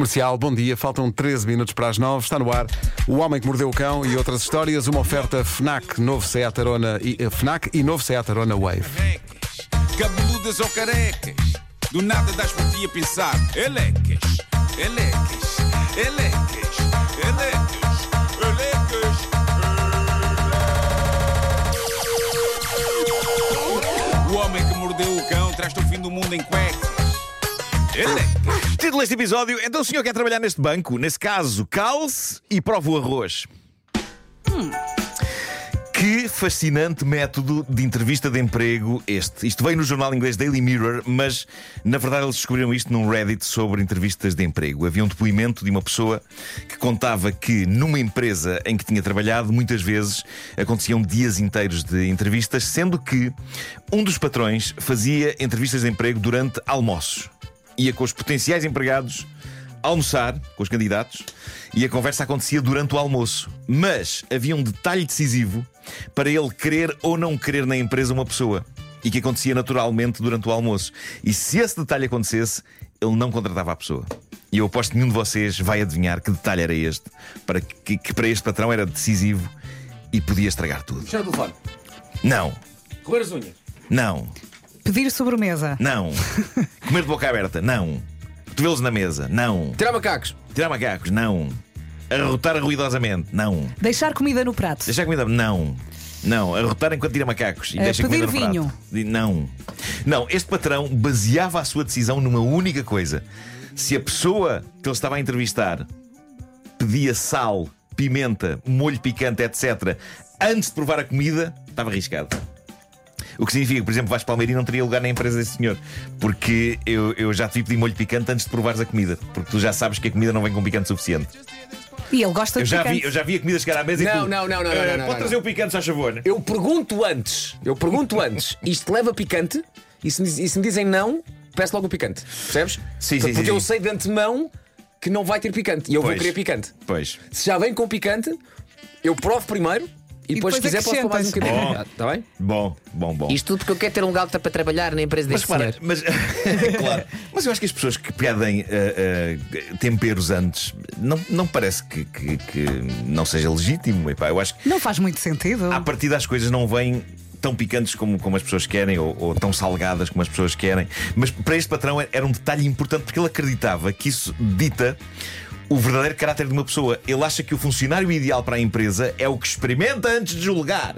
Comercial, bom dia. Faltam 13 minutos para as 9. Está no ar O Homem que Mordeu o Cão e outras histórias. Uma oferta FNAC, novo Seat Arona e, eh, FNAC e novo Seat Arona Wave. Cabeludas ou carecas, do nada das a pensar. Elecas, elecas, elecas, elecas, elecas. O homem que mordeu o cão traz-te o fim do mundo em cuecas. Título deste episódio: Então o senhor quer trabalhar neste banco? Nesse caso, calce e prove o arroz. Que fascinante método de entrevista de emprego este. Isto veio no jornal inglês Daily Mirror, mas na verdade eles descobriram isto num Reddit sobre entrevistas de emprego. Havia um depoimento de uma pessoa que contava que numa empresa em que tinha trabalhado, muitas vezes aconteciam dias inteiros de entrevistas, sendo que um dos patrões fazia entrevistas de emprego durante almoços. Ia com os potenciais empregados almoçar com os candidatos e a conversa acontecia durante o almoço. Mas havia um detalhe decisivo para ele querer ou não querer na empresa uma pessoa e que acontecia naturalmente durante o almoço. E se esse detalhe acontecesse, ele não contratava a pessoa. E eu aposto que nenhum de vocês vai adivinhar que detalhe era este, para que, que para este patrão era decisivo e podia estragar tudo. Fechar o telefone. Não, Roer as unhas. não, Pedir sobremesa. não. Comer de boca aberta, não. Cotovelos na mesa, não. Tirar macacos. Tirar macacos, não. Arrotar ruidosamente, não. Deixar comida no prato. Deixar comida, não. Não, arrotar enquanto tira macacos e Eh, deixa pedir comida no vinho. Não. Não, este patrão baseava a sua decisão numa única coisa. Se a pessoa que ele estava a entrevistar pedia sal, pimenta, molho picante, etc., antes de provar a comida, estava arriscado. O que significa que, por exemplo, Vasco Palmeirinho não teria lugar na empresa desse senhor. Porque eu, eu já te vi pedir molho picante antes de provares a comida. Porque tu já sabes que a comida não vem com picante suficiente. E ele gosta Eu de já, picante. vi, eu já vi a comida chegar à mesa e Não, tu, não, não, não, "Eh, não, não, não, Pode não. trazer o picante, só favor. Eu pergunto antes. Eu pergunto antes. Isto leva picante? E se, me- e se me dizem não, peço logo o picante. Percebes? Sim, sim, Porque sim, eu sim. sei de antemão que não vai ter picante. E eu Pois. vou querer picante. Pois. Se já vem com picante, eu provo primeiro e, depois, se quiser, posso pôr mais um bocadinho. Está bem? Bom, bom, bom. Isto tudo porque eu quero ter um lugar para trabalhar na empresa mas deste senhor. mas, claro, mas eu acho que as pessoas que pedem eh, eh, temperos antes não, não parece que, que- que não seja legítimo. Epá, eu acho que Não faz muito sentido. à partida as coisas não vêm tão picantes como, como as pessoas querem ou, ou tão salgadas como as pessoas querem. Mas para este patrão era um detalhe importante porque ele acreditava que isso dita o verdadeiro caráter de uma pessoa. Ele acha que o funcionário ideal para a empresa é o que experimenta antes de julgar.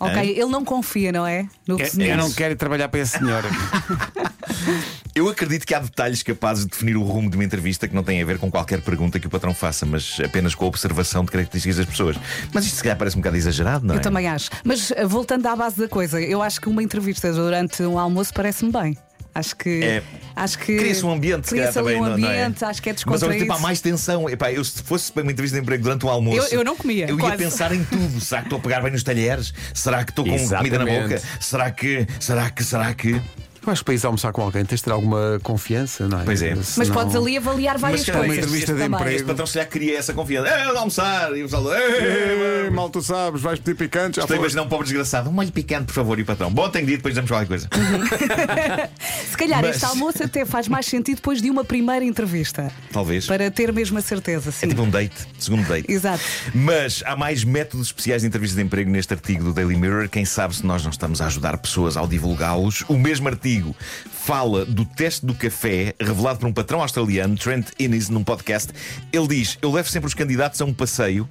Ok, ele não confia, não é? No Eu senhor. não quero trabalhar para esse senhor. Eu acredito que há detalhes capazes de definir o rumo de uma entrevista que não têm a ver com qualquer pergunta que o patrão faça, mas apenas com a observação de características das pessoas. Mas isto se calhar parece um bocado exagerado, não é? Eu também acho. Mas eh, voltando à base da coisa, eu acho que uma entrevista durante um almoço parece-me bem. Acho que. É. Acho que. Cria-se um ambiente, se calhar Cria-se ali também, um não- não é? ambiente, acho que é Mas ao mesmo descontraído. tempo há mais tensão. Epá, eu se fosse para uma entrevista de emprego durante um almoço. Eu- eu não comia, Eu ia quase. pensar em tudo. Será que estou a pegar bem nos talheres? Será que estou com comida na Exatamente. boca? Será que. Será que. Será que. Eu acho que para ir almoçar com alguém tens de ter alguma confiança, não é? Pois é. Mas Senão- podes ali avaliar várias se calhar uma coisas. entrevista de também. emprego. Este patrão se calhar queria essa confiança. É, eu almoçar. E o pessoal. Ei, mal tu sabes, vais pedir picante, já Estou a foste. imaginar um pobre desgraçado. Um molho picante, por favor, e o patrão. Bom, tenho ir, depois damos qualquer coisa. Se calhar Mas- este almoço até faz mais sentido depois de uma primeira entrevista. Talvez. Para ter mesmo a certeza, sim. É tipo um date, segundo date. Exato. Mas há mais métodos especiais de entrevista de emprego neste artigo do Daily Mirror. Quem sabe se nós não estamos a ajudar pessoas ao divulgá-los. O mesmo artigo fala do teste do café revelado por um patrão australiano, Trent Innes, num podcast. Ele diz: Eu levo sempre os candidatos a um passeio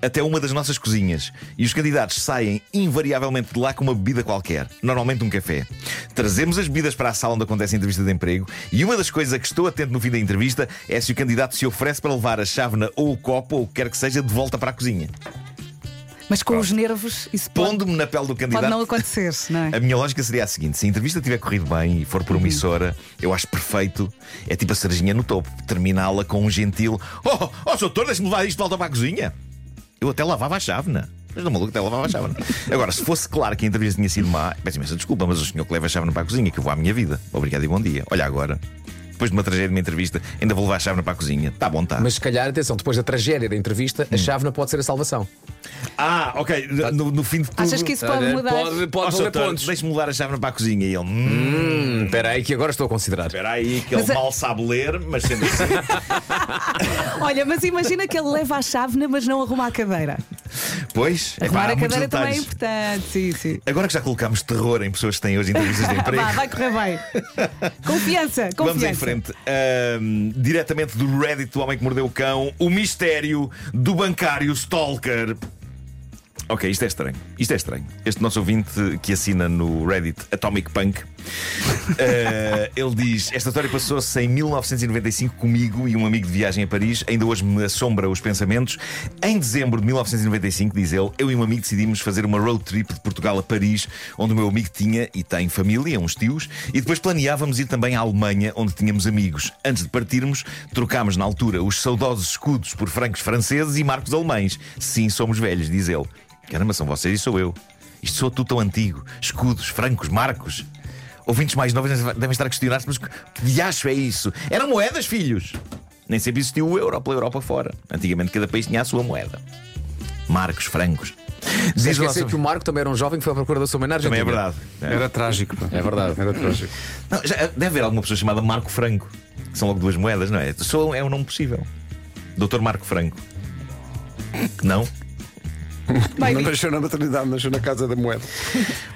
até uma das nossas cozinhas e os candidatos saem invariavelmente de lá com uma bebida qualquer, normalmente um café. Trazemos as bebidas para a sala onde acontece a entrevista de emprego e uma das coisas a que estou atento no fim da entrevista é se o candidato se oferece para levar a chávena ou o copo ou o que quer que seja de volta para a cozinha. Mas com os nervos, isso pode, Pondo-me na pele do candidato. pode não acontecer, não é? A minha lógica seria a seguinte: se a entrevista tiver corrido bem e for uma emissora, eu acho perfeito. É tipo a cerejinha no topo, terminá-la com um gentil: Oh, oh, doutor, deixe-me levar isto de volta para a cozinha. Eu até lavava a chávena. Mas não maluco, até lavava a chávena. Agora, se fosse claro que a entrevista tinha sido má, peço imensa desculpa, mas o senhor que leva a chávena para a cozinha, que eu vou à minha vida. Obrigado e bom dia. Olha agora. Depois de uma tragédia de uma entrevista, ainda vou levar a chávena para a cozinha. Tá bom, tá. Mas se calhar, atenção, depois da tragédia da entrevista, a chávena pode ser a salvação. Ah, ok. No, no fim de tudo. Achas que isso pode mudar? Pode, pode Sr. valer pontos. Deixe-me mudar a chávena para a cozinha. E ele. Hum, Hum, Espera aí, que agora estou a considerar. espera aí, que ele Mas a- mal sabe ler, mas sendo assim. Olha, mas imagina que ele leva a chávena, mas não arruma a cadeira. Pois, Arrumar a cadeira também é importante. Sim, sim. Agora que já colocámos terror em pessoas que têm hoje entrevistas de emprego. Vá, vai correr bem. Confiança, confiança. Vamos em frente. Ahm, diretamente do Reddit do Homem que Mordeu o Cão, o mistério do bancário Stalker. Ok, isto é estranho. Isto é estranho. Este nosso ouvinte que assina no Reddit Atomic Punk, eh, ele diz: Esta história passou-se em 1995 comigo e um amigo de viagem a Paris. Ainda hoje me assombra os pensamentos. Em dezembro de 1995, diz ele, eu e um amigo decidimos fazer uma road trip de Portugal a Paris, onde o meu amigo tinha e tem família, uns tios, e depois planeávamos ir também à Alemanha, onde tínhamos amigos. Antes de partirmos, trocámos na altura os saudosos escudos por francos franceses e marcos alemães. Sim, somos velhos, diz ele. Caramba, são vocês e sou eu. Isto sou tu tão antigo. Escudos, francos, marcos. Ouvintes mais novos devem estar a questionar-se, mas que diacho é isso? Eram moedas, filhos! Nem sempre existiu o euro pela Europa fora. Antigamente cada país tinha a sua moeda. Marcos, francos. Diz nosso- que o Marco também era um jovem que foi à procura da sua mãe na Também é verdade. Era trágico. É verdade. Era trágico. Não, já deve haver alguma pessoa chamada Marco Franco. Que são logo duas moedas, não é? Só é um nome possível. Doutor Marco Franco. Não? Não nasceu na maternidade, nasceu na casa da moeda.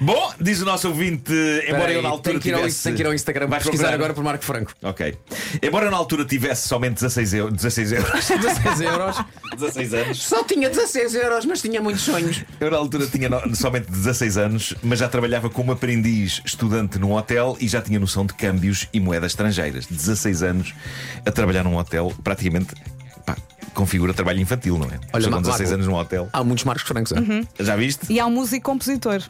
Bom, diz o nosso ouvinte, embora eu na altura tem que, ir ao, tivesse. tem que ir ao Instagram Vai pesquisar procurar. agora por Marco Franco. Ok. Embora eu na altura tivesse somente 16 euros. 16 euros. 16 euros. 16 anos. Só tinha 16 euros, mas tinha muitos sonhos. Eu na altura tinha no- somente 16 anos, mas já trabalhava como aprendiz estudante num hotel e já tinha noção de câmbios e moedas estrangeiras. 16 anos a trabalhar num hotel, praticamente configura trabalho infantil, não é? Olha, Pessoa com Marco, 16 anos num hotel. Há muitos Marcos Francos. é? Já viste? E há um músico compositor.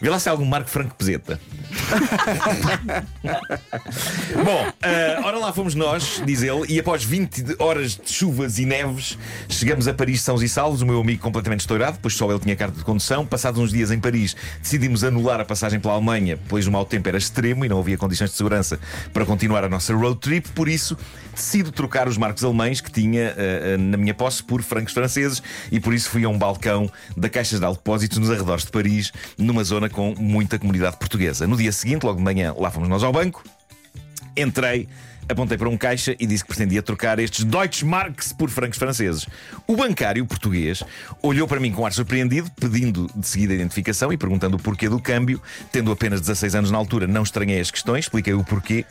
Vê lá se há algum Marco Franco Peseta. Bom, eh, ora lá fomos nós, diz ele, e após 20 de- horas de chuvas e neves, chegamos a Paris sãos e salvos. O meu amigo completamente estourado, pois só ele tinha carta de condução. Passados uns dias em Paris, decidimos anular a passagem pela Alemanha, pois o mau tempo era extremo e não havia condições de segurança para continuar a nossa road trip. Por isso, decido trocar os marcos alemães que tinha eh, eh, na minha posse por francos franceses e por isso fui a um balcão da Caixa de Depósitos nos arredores de Paris, numa zona com muita comunidade portuguesa. No dia seguinte, logo de manhã, lá fomos nós ao banco. Entrei, apontei para um caixa e disse que pretendia trocar estes Deutschmarks por francos franceses. O bancário português olhou para mim com ar surpreendido, pedindo de seguida a identificação e perguntando o porquê do câmbio. Tendo apenas 16 anos na altura, não estranhei as questões, expliquei o porquê,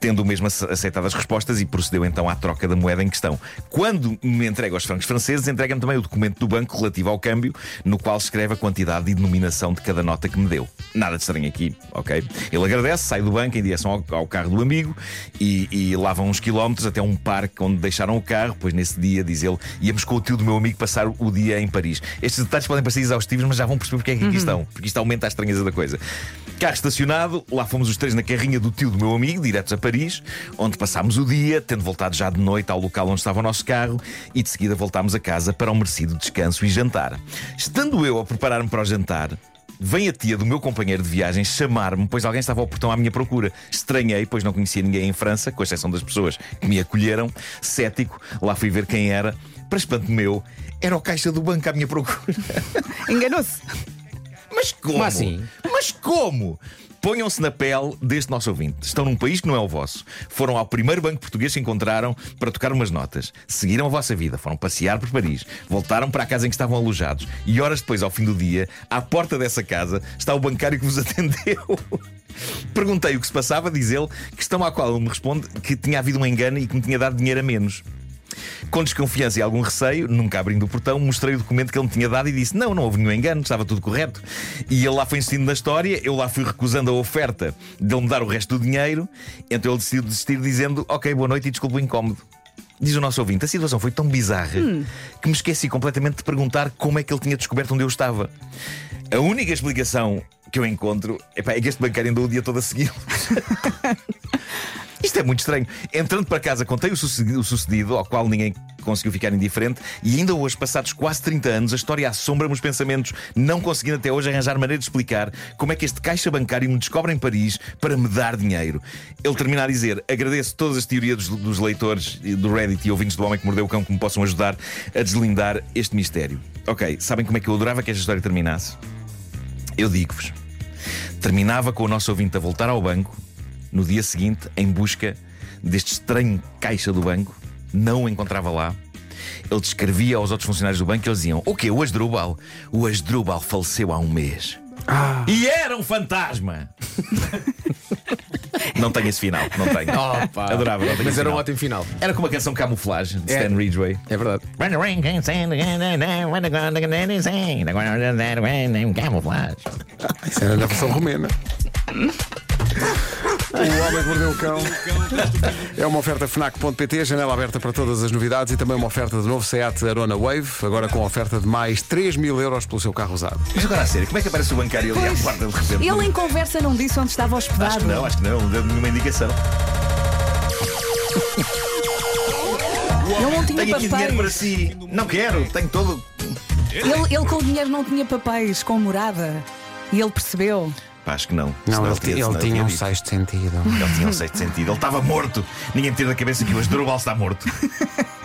tendo mesmo ace- aceitado as respostas e procedeu então à troca da moeda em questão. Quando me entrega aos francos franceses, entrega-me também o documento do banco relativo ao câmbio, no qual escreve a quantidade e denominação de cada nota que me deu. Nada de estranho aqui, ok? Ele agradece, sai do banco em direção ao, ao carro do amigo e, e lá vão uns quilómetros até um parque onde deixaram o carro, pois nesse dia, diz ele, íamos com o tio do meu amigo passar o dia em Paris. Estes detalhes podem parecer exaustivos, mas já vão perceber porque é que aqui estão, porque isto aumenta a estranheza da coisa. Carro estacionado, lá fomos os três na carrinha do tio do meu amigo, diretos a Paris, onde passámos o dia, tendo voltado já de noite ao local onde estava o nosso carro, e de seguida voltámos a casa para o merecido descanso e jantar. Estando eu a preparar-me para o jantar, Vem a tia do meu companheiro de viagem chamar-me, pois alguém estava ao portão à minha procura. Estranhei, pois não conhecia ninguém em França, com exceção das pessoas que me acolheram. Cético, lá fui ver quem era. Para espanto meu, era o caixa do banco à minha procura. Enganou-se. Mas como? Como assim? Mas como? Ponham-se na pele deste nosso ouvinte. Estão num país que não é o vosso. Foram ao primeiro banco português que encontraram para tocar umas notas. Seguiram a vossa vida, foram passear por Paris, voltaram para a casa em que estavam alojados. E horas depois, ao fim do dia, à porta dessa casa está o bancário que vos atendeu. Perguntei o que se passava, diz ele, questão à qual ele me responde que tinha havido um engano e que me tinha dado dinheiro a menos. Com desconfiança e algum receio, nunca abrindo o portão, mostrei o documento que ele me tinha dado e disse: Não, não houve nenhum engano, estava tudo correto. E ele lá foi insistindo na história, eu lá fui recusando a oferta de ele me dar o resto do dinheiro, então ele decidiu desistir, dizendo: Ok, boa noite e desculpe o incómodo. Diz o nosso ouvinte: a situação foi tão bizarra que me esqueci completamente de perguntar como é que ele tinha descoberto onde eu estava. A única explicação que eu encontro epá, é que este bancário andou o dia todo a segui-lo. Isto é muito estranho. Entrando para casa, contei o sucedido, o sucedido, ao qual ninguém conseguiu ficar indiferente, e ainda hoje, passados quase 30 anos, a história assombra-me os pensamentos, não conseguindo até hoje arranjar maneira de explicar como é que este caixa bancário me descobre em Paris para me dar dinheiro. Ele termina a dizer: agradeço todas as teorias dos, dos leitores do Reddit e ouvintes do Homem que Mordeu o Cão que me possam ajudar a deslindar este mistério. Ok, sabem como é que eu adorava que esta história terminasse? Eu digo-vos. Terminava com o nosso ouvinte a voltar ao banco no dia seguinte em busca deste estranho caixa do banco, não o encontrava lá. Ele descrevia aos outros funcionários do banco e eles diziam: O quê? O Asdrubal? O Asdrubal faleceu há um mês. E era um fantasma! não tenho esse final, não tenho. Opa. Adorava, não tenho Mas era um final. ótimo final. Era como uma canção camuflagem de É. Stan Ridgway. É verdade. Camuflagem. Isso era na versão romena. O Homem que Mordeu o Cão é uma oferta FNAC.pt, janela aberta para todas as novidades e também uma oferta de novo Seat Arona Wave, agora com oferta de mais 3 mil euros pelo seu carro usado. Mas agora a sério, como é que aparece o bancário ali à porta de repente? Ele em conversa não disse onde estava hospedado. Acho que não, acho que não, não deu nenhuma indicação. Ele não tinha Tenho aqui dinheiro para papéis. si. Não quero, tenho todo. Ele, ele com o dinheiro não tinha papéis, com morada. E ele percebeu. Pá, acho que não. Não, ele, tinha- ele senão tinha um sexto sentido. Ele tinha um sexto sentido. Ele estava morto. Ninguém me tira da cabeça que o Asdrubal está morto.